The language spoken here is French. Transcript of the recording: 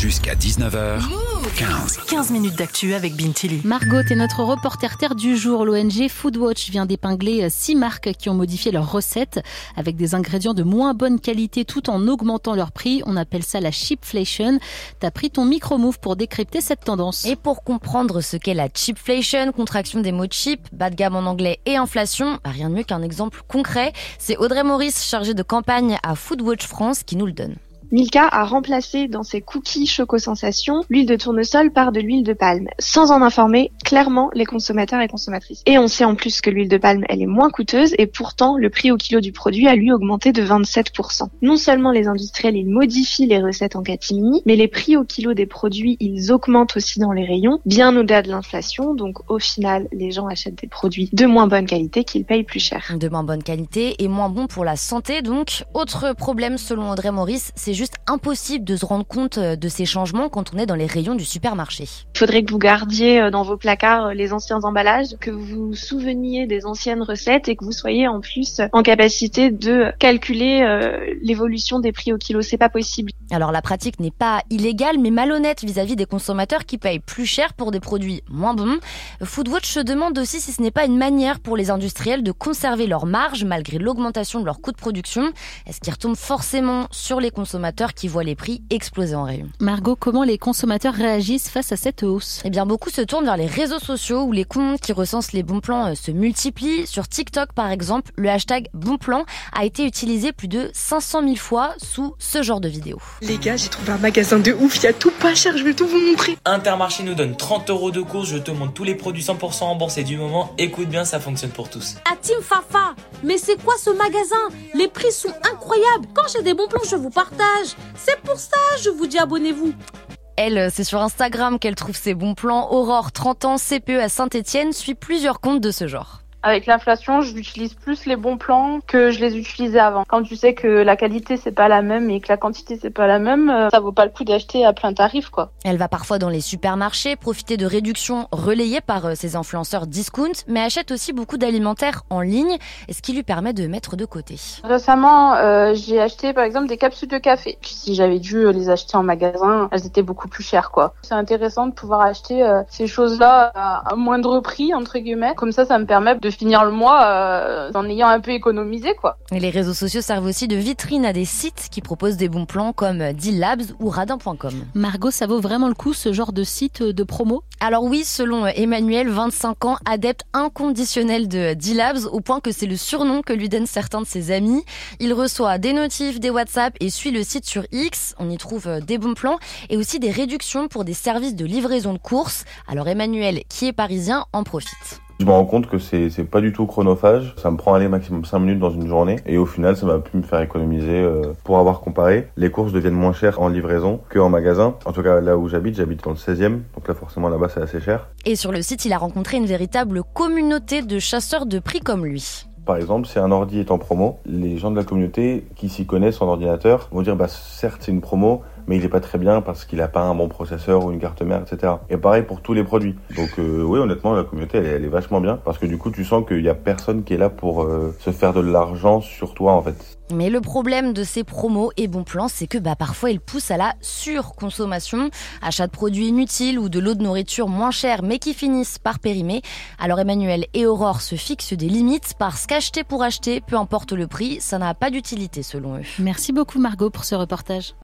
Jusqu'à 19h15. 15 minutes d'actu avec Bintili. Margot est notre reporter terre du jour. L'ONG Foodwatch vient d'épingler six marques qui ont modifié leurs recettes avec des ingrédients de moins bonne qualité tout en augmentant leur prix. On appelle ça la cheapflation. T'as pris ton micro-move pour décrypter cette tendance. Et pour comprendre ce qu'est la cheapflation, contraction des mots cheap, bas de gamme en anglais et inflation, bah, rien de mieux qu'un exemple concret. C'est Audrey Maurice, chargée de campagne à Foodwatch France, qui nous le donne. Milka a remplacé dans ses cookies Choco Sensation l'huile de tournesol par de l'huile de palme, sans en informer clairement les consommateurs et consommatrices. Et on sait en plus que l'huile de palme, elle est moins coûteuse et pourtant le prix au kilo du produit a lui augmenté de 27%. Non seulement les industriels, ils modifient les recettes en catimini, mais les prix au kilo des produits, ils augmentent aussi dans les rayons, bien au-delà de l'inflation. Donc au final, les gens achètent des produits de moins bonne qualité qu'ils payent plus cher. De moins bonne qualité et moins bon pour la santé donc. Autre problème selon Audrey Maurice, c'est juste impossible de se rendre compte euh, de ces changements quand on est dans les rayons du supermarché. Il faudrait que vous gardiez euh, dans vos placards euh, les anciens emballages, que vous vous souveniez des anciennes recettes et que vous soyez en plus en capacité de calculer l'évolution des prix au kilo. C'est pas possible. Alors la pratique n'est pas illégale mais malhonnête vis-à-vis des consommateurs qui payent plus cher pour des produits moins bons. Foodwatch se demande aussi si ce n'est pas une manière pour les industriels de conserver leur marge malgré l'augmentation de leur coût de production. Est-ce qu'ils retombent forcément sur les consommateurs qui voient les prix exploser en rayon Margot, comment les consommateurs réagissent face à cette hausse? Eh bien beaucoup se tournent vers les réseaux sociaux où les comptes qui recensent les bons plans euh, se multiplient. Sur TikTok par exemple, le hashtag bon plan a été utilisé plus de 500 000 fois sous ce genre de vidéo. Les gars, j'ai trouvé un magasin de ouf, il y a tout pas cher, je vais tout vous montrer. Intermarché nous donne 30 euros de course, je te montre tous les produits 100% remboursés du moment. Écoute bien, ça fonctionne pour tous. À Team Fafa, mais c'est quoi ce magasin? Les prix sont incroyables. Quand j'ai des bons plans, je vous partage. C'est pour ça, je vous dis abonnez-vous. Elle, c'est sur Instagram qu'elle trouve ses bons plans. Aurore, 30 ans, CPE à Saint-Etienne, suit plusieurs comptes de ce genre. Avec l'inflation, j'utilise plus les bons plans que je les utilisais avant. Quand tu sais que la qualité c'est pas la même et que la quantité c'est pas la même, euh, ça vaut pas le coup d'acheter à plein tarif quoi. Elle va parfois dans les supermarchés profiter de réductions relayées par euh, ses influenceurs discount, mais achète aussi beaucoup d'alimentaires en ligne, ce qui lui permet de mettre de côté. Récemment, euh, j'ai acheté par exemple des capsules de café. Si j'avais dû les acheter en magasin, elles étaient beaucoup plus chères quoi. C'est intéressant de pouvoir acheter ces choses-là à un moindre prix entre guillemets. Comme ça, ça me permet de finir le mois euh, en ayant un peu économisé quoi. Et les réseaux sociaux servent aussi de vitrine à des sites qui proposent des bons plans comme Deal ou radin.com. Margot, ça vaut vraiment le coup ce genre de site de promo? Alors oui, selon Emmanuel, 25 ans, adepte inconditionnel de D-Labs au point que c'est le surnom que lui donnent certains de ses amis. Il reçoit des notifs, des WhatsApp et suit le site sur X. On y trouve des bons plans et aussi des réductions pour des services de livraison de courses. Alors Emmanuel, qui est parisien, en profite. Je me rends compte que c'est c'est pas du tout chronophage. Ça me prend aller maximum 5 minutes dans une journée et au final ça m'a pu me faire économiser. Euh, pour avoir comparé, les courses deviennent moins chères en livraison qu'en magasin. En tout cas là où j'habite, j'habite dans le 16e, donc là forcément là-bas c'est assez cher. Et sur le site, il a rencontré une véritable communauté de chasseurs de prix comme lui. Par exemple, si un ordi est en promo, les gens de la communauté qui s'y connaissent en ordinateur vont dire bah certes c'est une promo, mais il est pas très bien parce qu'il a pas un bon processeur ou une carte mère, etc. Et pareil pour tous les produits. Donc euh, oui, honnêtement, la communauté, elle, est vachement bien parce que du coup, tu sens qu'il y a personne qui est là pour euh, se faire de l'argent sur toi, en fait. Mais le problème de ces promos et bons plans, c'est que bah, parfois ils poussent à la surconsommation, achat de produits inutiles ou de l'eau de nourriture moins chère mais qui finissent par périmer. Alors Emmanuel et Aurore se fixent des limites parce qu'acheter pour acheter, peu importe le prix, ça n'a pas d'utilité selon eux. Merci beaucoup Margot pour ce reportage.